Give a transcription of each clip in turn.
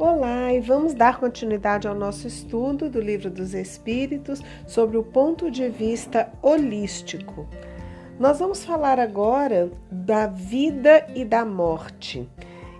Olá, e vamos dar continuidade ao nosso estudo do Livro dos Espíritos sobre o ponto de vista holístico. Nós vamos falar agora da vida e da morte.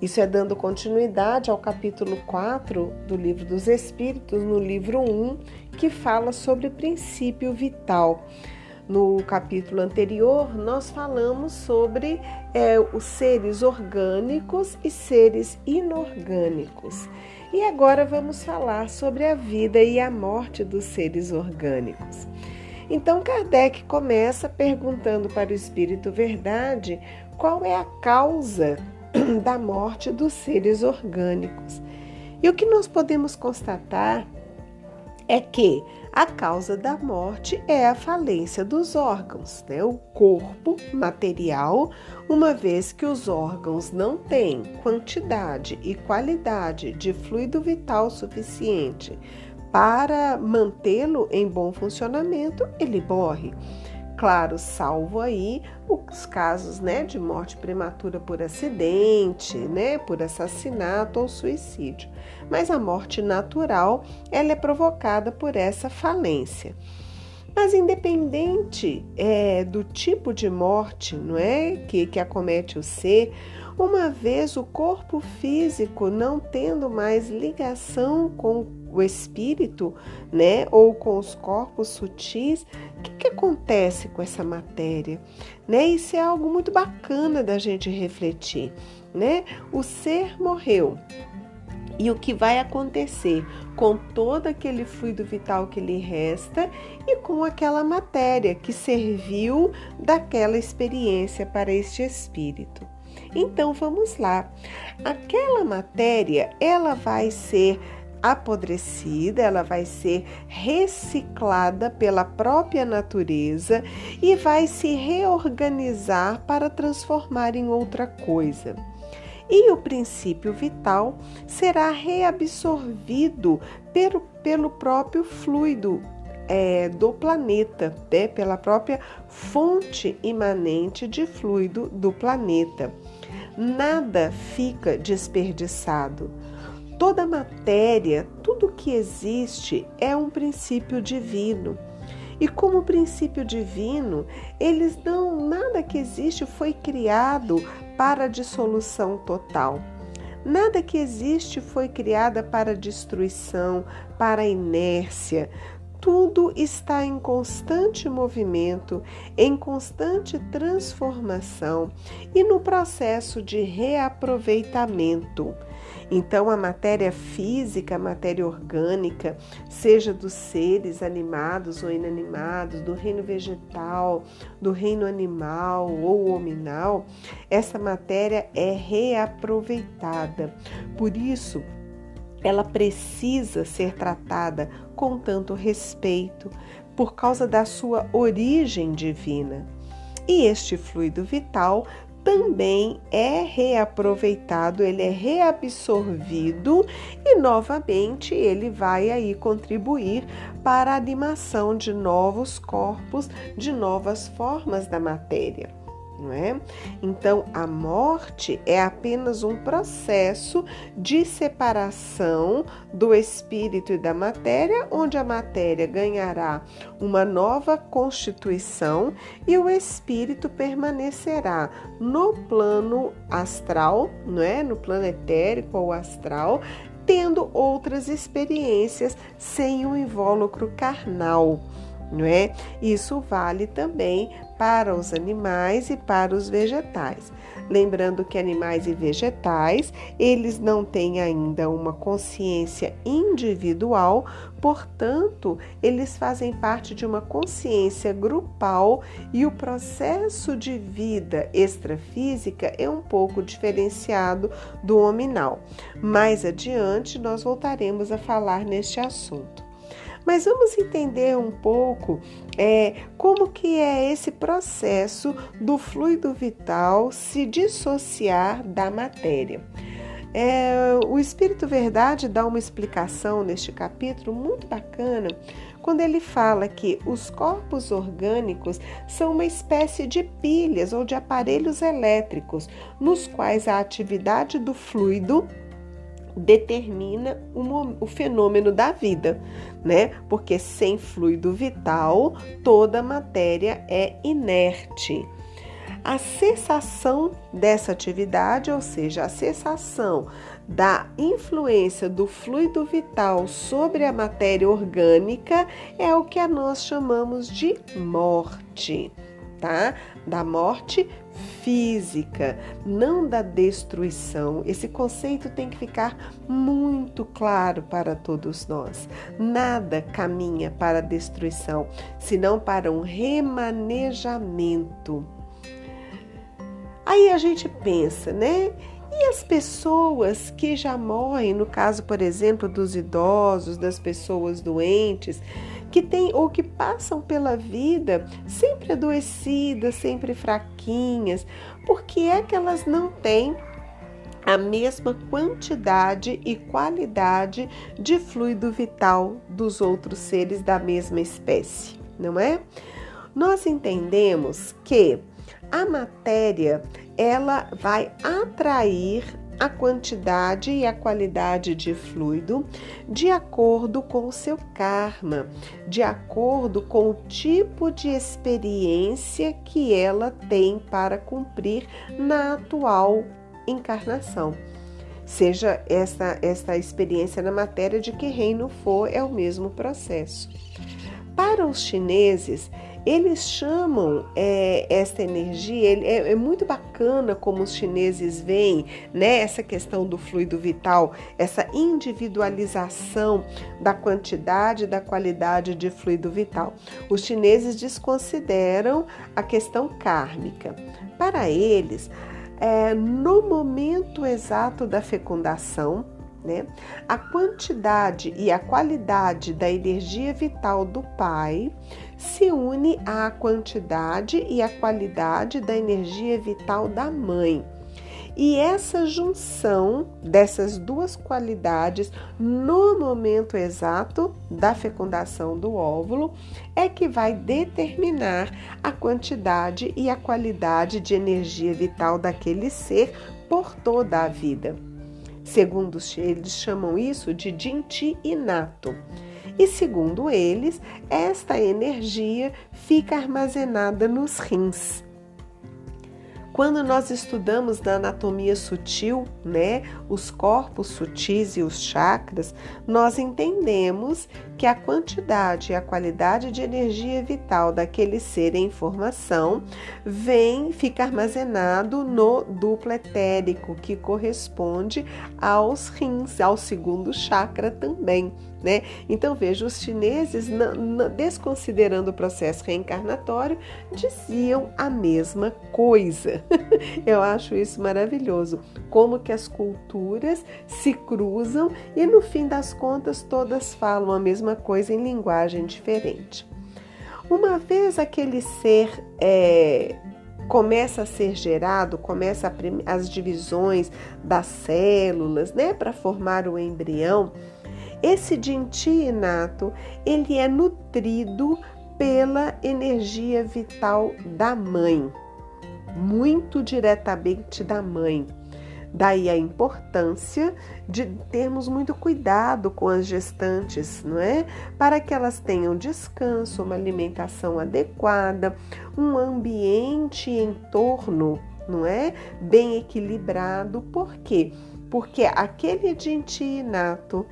Isso é dando continuidade ao capítulo 4 do Livro dos Espíritos, no livro 1, que fala sobre princípio vital. No capítulo anterior, nós falamos sobre é, os seres orgânicos e seres inorgânicos. E agora vamos falar sobre a vida e a morte dos seres orgânicos. Então, Kardec começa perguntando para o Espírito Verdade qual é a causa da morte dos seres orgânicos. E o que nós podemos constatar é que a causa da morte é a falência dos órgãos, né? o corpo material, uma vez que os órgãos não têm quantidade e qualidade de fluido vital suficiente para mantê-lo em bom funcionamento, ele morre. Claro, salvo aí os casos né, de morte prematura por acidente, né, por assassinato ou suicídio. Mas a morte natural ela é provocada por essa falência. Mas independente é, do tipo de morte, não é, que, que acomete o ser, uma vez o corpo físico não tendo mais ligação com o espírito, né, ou com os corpos sutis, o que, que acontece com essa matéria? Né? Isso é algo muito bacana da gente refletir, né? O ser morreu. E o que vai acontecer com todo aquele fluido vital que lhe resta e com aquela matéria que serviu daquela experiência para este espírito. Então vamos lá. Aquela matéria, ela vai ser apodrecida, ela vai ser reciclada pela própria natureza e vai se reorganizar para transformar em outra coisa. E o princípio vital será reabsorvido pelo, pelo próprio fluido é, do planeta, né? pela própria fonte imanente de fluido do planeta. Nada fica desperdiçado Toda matéria, tudo que existe é um princípio divino. E como princípio divino, eles não nada que existe foi criado para dissolução total. Nada que existe foi criada para destruição, para inércia. Tudo está em constante movimento, em constante transformação e no processo de reaproveitamento. Então, a matéria física, a matéria orgânica, seja dos seres animados ou inanimados, do reino vegetal, do reino animal ou hominal, essa matéria é reaproveitada. Por isso, ela precisa ser tratada com tanto respeito, por causa da sua origem divina. E este fluido vital também é reaproveitado, ele é reabsorvido e novamente ele vai aí contribuir para a animação de novos corpos, de novas formas da matéria não é? Então, a morte é apenas um processo de separação do espírito e da matéria, onde a matéria ganhará uma nova constituição e o espírito permanecerá no plano astral, não é? No plano etérico ou astral, tendo outras experiências sem o invólucro carnal não é? Isso vale também para os animais e para os vegetais. Lembrando que animais e vegetais, eles não têm ainda uma consciência individual, portanto, eles fazem parte de uma consciência grupal e o processo de vida extrafísica é um pouco diferenciado do hominal. Mais adiante, nós voltaremos a falar neste assunto. Mas vamos entender um pouco é, como que é esse processo do fluido vital se dissociar da matéria. É, o Espírito Verdade dá uma explicação neste capítulo muito bacana quando ele fala que os corpos orgânicos são uma espécie de pilhas ou de aparelhos elétricos nos quais a atividade do fluido determina o, fenômeno da vida, né? Porque sem fluido vital, toda matéria é inerte. A cessação dessa atividade, ou seja, a cessação da influência do fluido vital sobre a matéria orgânica, é o que nós chamamos de morte, tá? Da morte física, não da destruição. Esse conceito tem que ficar muito claro para todos nós. Nada caminha para a destruição, senão para um remanejamento. Aí a gente pensa, né? E as pessoas que já morrem, no caso, por exemplo, dos idosos, das pessoas doentes, que têm ou que passam pela vida sempre adoecidas, sempre fraquinhas, porque é que elas não têm a mesma quantidade e qualidade de fluido vital dos outros seres da mesma espécie, não é? Nós entendemos que a matéria ela vai atrair a quantidade e a qualidade de fluido de acordo com o seu karma, de acordo com o tipo de experiência que ela tem para cumprir na atual encarnação. Seja essa, essa experiência na matéria de que reino for, é o mesmo processo. Para os chineses, eles chamam é, essa energia, é, é, muito bacana como os chineses veem né, essa questão do fluido vital, essa individualização da quantidade e da qualidade de fluido vital. Os chineses desconsideram a questão kármica. Para eles, é, no momento exato da fecundação, né? A quantidade e a qualidade da energia vital do pai se une à quantidade e à qualidade da energia vital da mãe. E essa junção dessas duas qualidades no momento exato da fecundação do óvulo é que vai determinar a quantidade e a qualidade de energia vital daquele ser por toda a vida. Segundo eles chamam isso de dinti inato. E segundo eles, esta energia fica armazenada nos rins. Quando nós estudamos na anatomia sutil, né, os corpos sutis e os chakras, nós entendemos que a quantidade e a qualidade de energia vital daquele ser em formação vem, fica armazenado no duplo etérico, que corresponde aos rins, ao segundo chakra também. Né? Então veja, os chineses, desconsiderando o processo reencarnatório, diziam a mesma coisa. Eu acho isso maravilhoso, como que as culturas se cruzam e no fim das contas todas falam a mesma coisa em linguagem diferente. Uma vez aquele ser é, começa a ser gerado, começa as divisões das células, né, para formar o embrião esse dinti inato, ele é nutrido pela energia vital da mãe, muito diretamente da mãe. Daí a importância de termos muito cuidado com as gestantes, não é? Para que elas tenham descanso, uma alimentação adequada, um ambiente em torno, não é? Bem equilibrado. Por quê? Porque aquele dinti inato,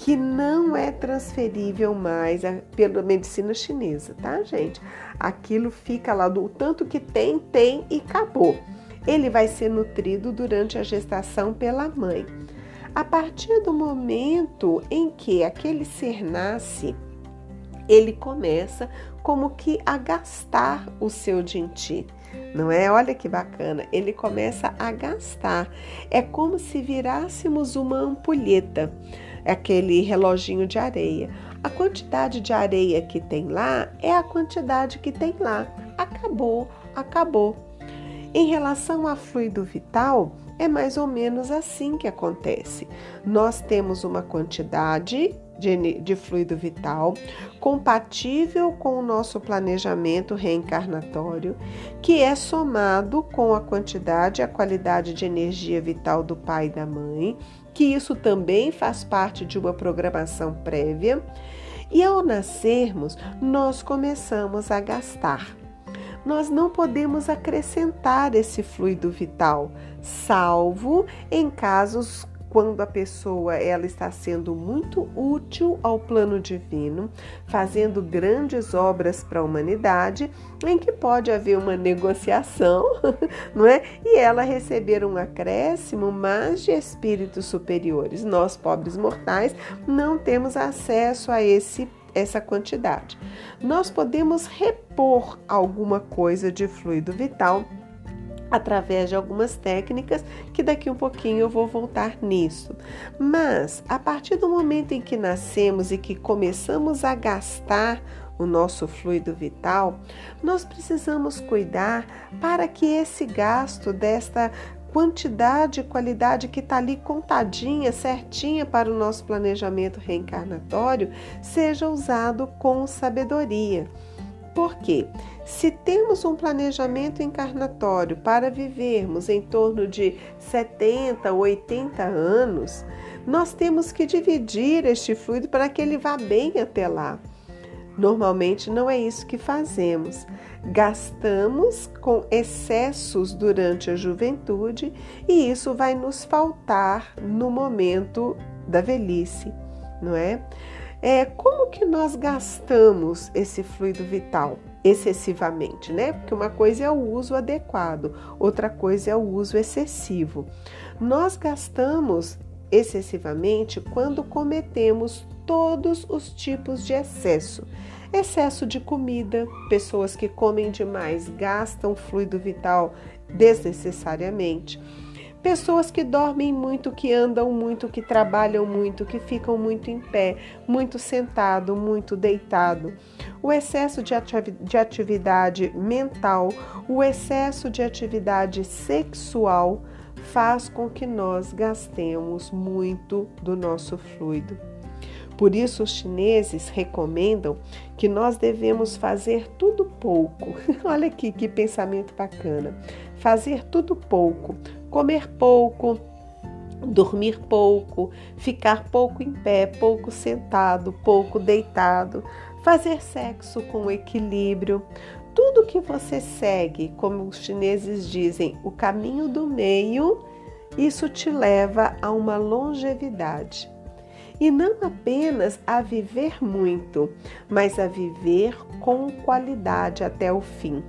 que não é transferível mais pela medicina chinesa, tá, gente? Aquilo fica lá do tanto que tem, tem e acabou. Ele vai ser nutrido durante a gestação pela mãe. A partir do momento em que aquele ser nasce, ele começa como que a gastar o seu dinti, não é? Olha que bacana, ele começa a gastar. É como se virássemos uma ampulheta aquele reloginho de areia. A quantidade de areia que tem lá é a quantidade que tem lá. Acabou, acabou. Em relação a fluido vital, é mais ou menos assim que acontece. Nós temos uma quantidade de, de, fluido vital compatível com o nosso planejamento reencarnatório, que é somado com a quantidade e a qualidade de energia vital do pai e da mãe, que isso também faz parte de uma programação prévia. E ao nascermos, nós começamos a gastar. Nós não podemos acrescentar esse fluido vital, salvo em casos quando a pessoa ela está sendo muito útil ao plano divino, fazendo grandes obras para a humanidade, em que pode haver uma negociação, não é? E ela receber um acréscimo, mas de espíritos superiores. Nós, pobres mortais, não temos acesso a esse essa quantidade. Nós podemos repor alguma coisa de fluido vital através de algumas técnicas que daqui um pouquinho eu vou voltar nisso. Mas a partir do momento em que nascemos e que começamos a gastar o nosso fluido vital, nós precisamos cuidar para que esse gasto desta quantidade e qualidade que está ali contadinha, certinha para o nosso planejamento reencarnatório, seja usado com sabedoria. Porque se temos um planejamento encarnatório para vivermos em torno de 70, 80 anos, nós temos que dividir este fluido para que ele vá bem até lá. Normalmente não é isso que fazemos. Gastamos com excessos durante a juventude e isso vai nos faltar no momento da velhice, não é? É, como que nós gastamos esse fluido vital excessivamente, né? Porque uma coisa é o uso adequado, outra coisa é o uso excessivo. Nós gastamos excessivamente quando cometemos todos os tipos de excesso. Excesso de comida, pessoas que comem demais gastam fluido vital desnecessariamente Pessoas que dormem muito, que andam muito, que trabalham muito, que ficam muito em pé, muito sentado, muito deitado. O excesso de atividade mental, o excesso de atividade sexual faz com que nós gastemos muito do nosso fluido. Por isso, os chineses recomendam que nós devemos fazer tudo pouco. Olha aqui que pensamento bacana. Fazer tudo pouco, comer pouco, dormir pouco, ficar pouco em pé, pouco sentado, pouco deitado, fazer sexo com equilíbrio. Tudo que você segue, como os chineses dizem, o caminho do meio, isso te leva a uma longevidade. E não apenas a viver muito, mas a viver com qualidade até o fim.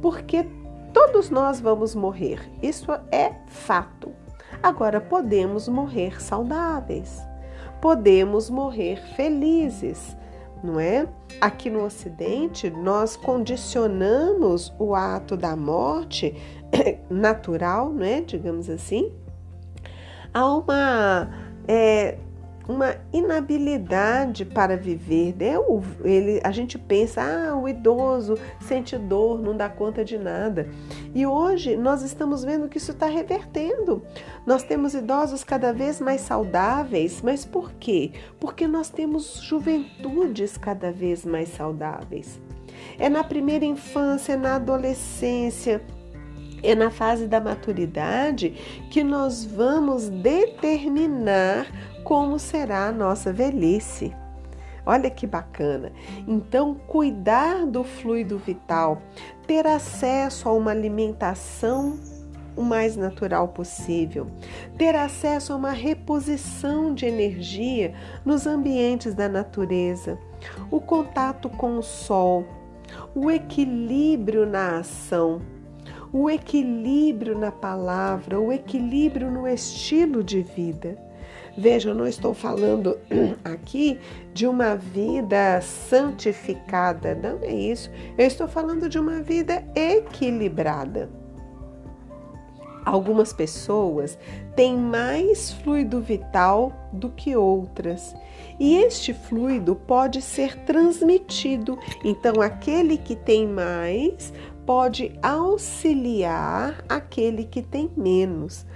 Porque Todos nós vamos morrer, isso é fato. Agora, podemos morrer saudáveis, podemos morrer felizes, não é? Aqui no Ocidente, nós condicionamos o ato da morte natural, não é? Digamos assim, a uma é, uma inabilidade para viver. Né? Ele, a gente pensa, ah, o idoso sente dor, não dá conta de nada. E hoje nós estamos vendo que isso está revertendo. Nós temos idosos cada vez mais saudáveis, mas por quê? Porque nós temos juventudes cada vez mais saudáveis. É na primeira infância, na adolescência, é na fase da maturidade que nós vamos determinar como será a nossa velhice. Olha que bacana. Então, cuidar do fluido vital, ter acesso a uma alimentação o mais natural possível, ter acesso a uma reposição de energia nos ambientes da natureza, o contato com o sol, o equilíbrio na ação, o equilíbrio na palavra, o equilíbrio no estilo de vida. Veja, eu não estou falando aqui de uma vida santificada, não é isso. Eu estou falando de uma vida equilibrada. Algumas pessoas têm mais fluido vital do que outras, e este fluido pode ser transmitido. Então, aquele que tem mais pode auxiliar aquele que tem menos.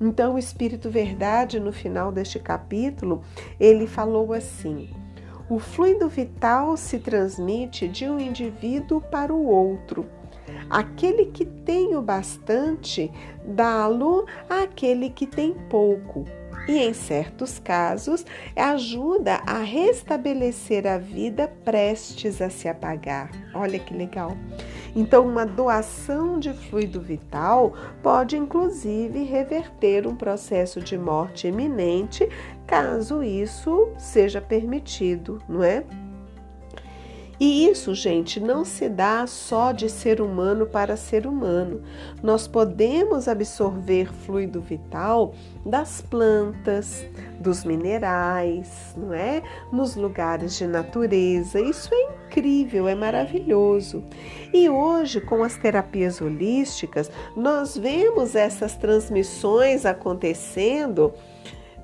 Então, o Espírito Verdade, no final deste capítulo, ele falou assim: o fluido vital se transmite de um indivíduo para o outro. Aquele que tem o bastante, dá-lo àquele que tem pouco. e, em certos casos, ajuda a restabelecer a vida prestes a se apagar. Olha que legal! Então, uma doação de fluido vital pode, inclusive, reverter um processo de morte iminente, caso isso seja permitido, não é? E isso, gente, não se dá só de ser humano para ser humano. Nós podemos absorver fluido vital das plantas, dos minerais, não é? Nos lugares de natureza. Isso é incrível, é maravilhoso. E hoje, com as terapias holísticas, nós vemos essas transmissões acontecendo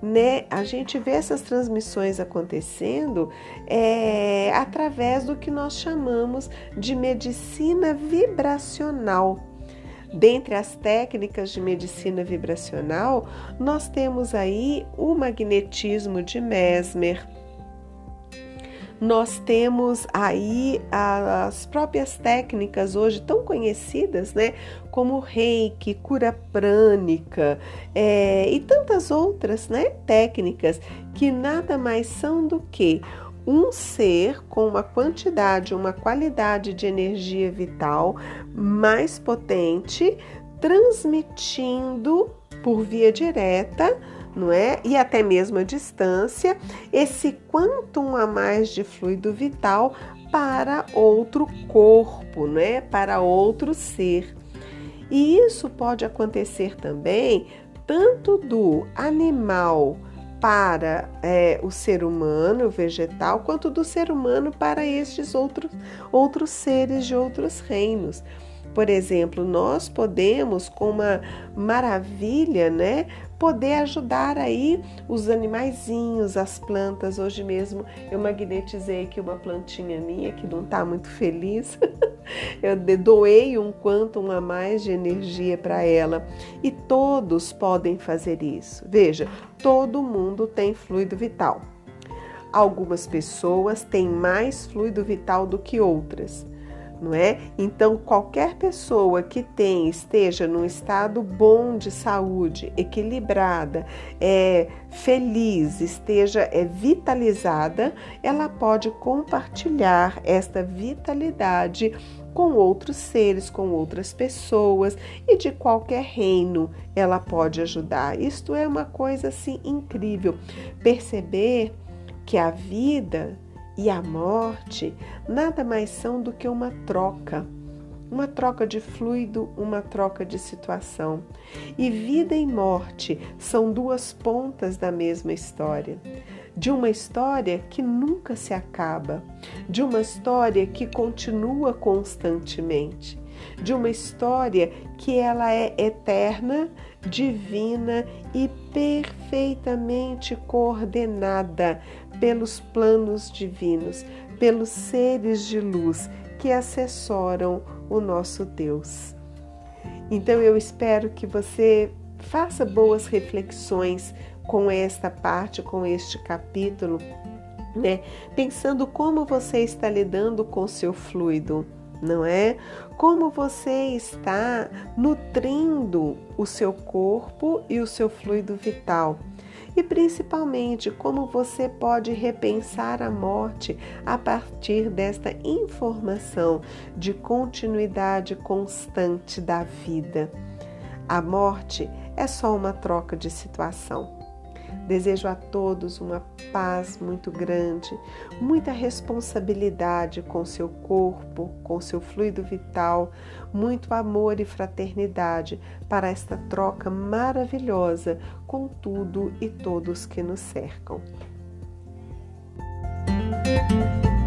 né? A gente vê essas transmissões acontecendo é, através do que nós chamamos de medicina vibracional. Dentre as técnicas de medicina vibracional, nós temos aí o magnetismo de Mesmer, nós temos aí as próprias técnicas hoje tão conhecidas, né? Como reiki, cura prânica é, e tantas outras né, técnicas que nada mais são do que um ser com uma quantidade, uma qualidade de energia vital mais potente, transmitindo por via direta não é? E até mesmo a distância, esse quantum a mais de fluido vital para outro corpo, né? Para outro ser. E isso pode acontecer também tanto do animal para é, o ser humano, o vegetal, quanto do ser humano para estes outros, outros seres de outros reinos. Por exemplo, nós podemos, com uma maravilha, né, poder ajudar aí os animaizinhos, as plantas. Hoje mesmo eu magnetizei aqui uma plantinha minha que não está muito feliz. eu doei um quantum a mais de energia para ela e todos podem fazer isso. Veja, todo mundo tem fluido vital. Algumas pessoas têm mais fluido vital do que outras não é? Então, qualquer pessoa que tem, esteja num estado bom de saúde, equilibrada, é, feliz, esteja é, vitalizada, ela pode compartilhar esta vitalidade com outros seres, com outras pessoas e de qualquer reino ela pode ajudar. Isto é uma coisa assim incrível. Perceber que a vida e a morte nada mais são do que uma troca, uma troca de fluido, uma troca de situação. E vida e morte são duas pontas da mesma história. De uma história que nunca se acaba, de uma história que continua constantemente, de uma história que ela é eterna, divina e perfeitamente coordenada pelos planos divinos, pelos seres de luz que assessoram o nosso Deus. Então eu espero que você faça boas reflexões com esta parte, com este capítulo, né? Pensando como você está lidando com seu fluido, não é? Como você está nutrindo o seu corpo e o seu fluido vital e principalmente como você pode repensar a morte a partir desta informação de continuidade constante da vida. A morte é só uma troca de situação. Desejo a todos uma paz muito grande, muita responsabilidade com seu corpo, com seu fluido vital, muito amor e fraternidade para esta troca maravilhosa com tudo e todos que nos cercam. Música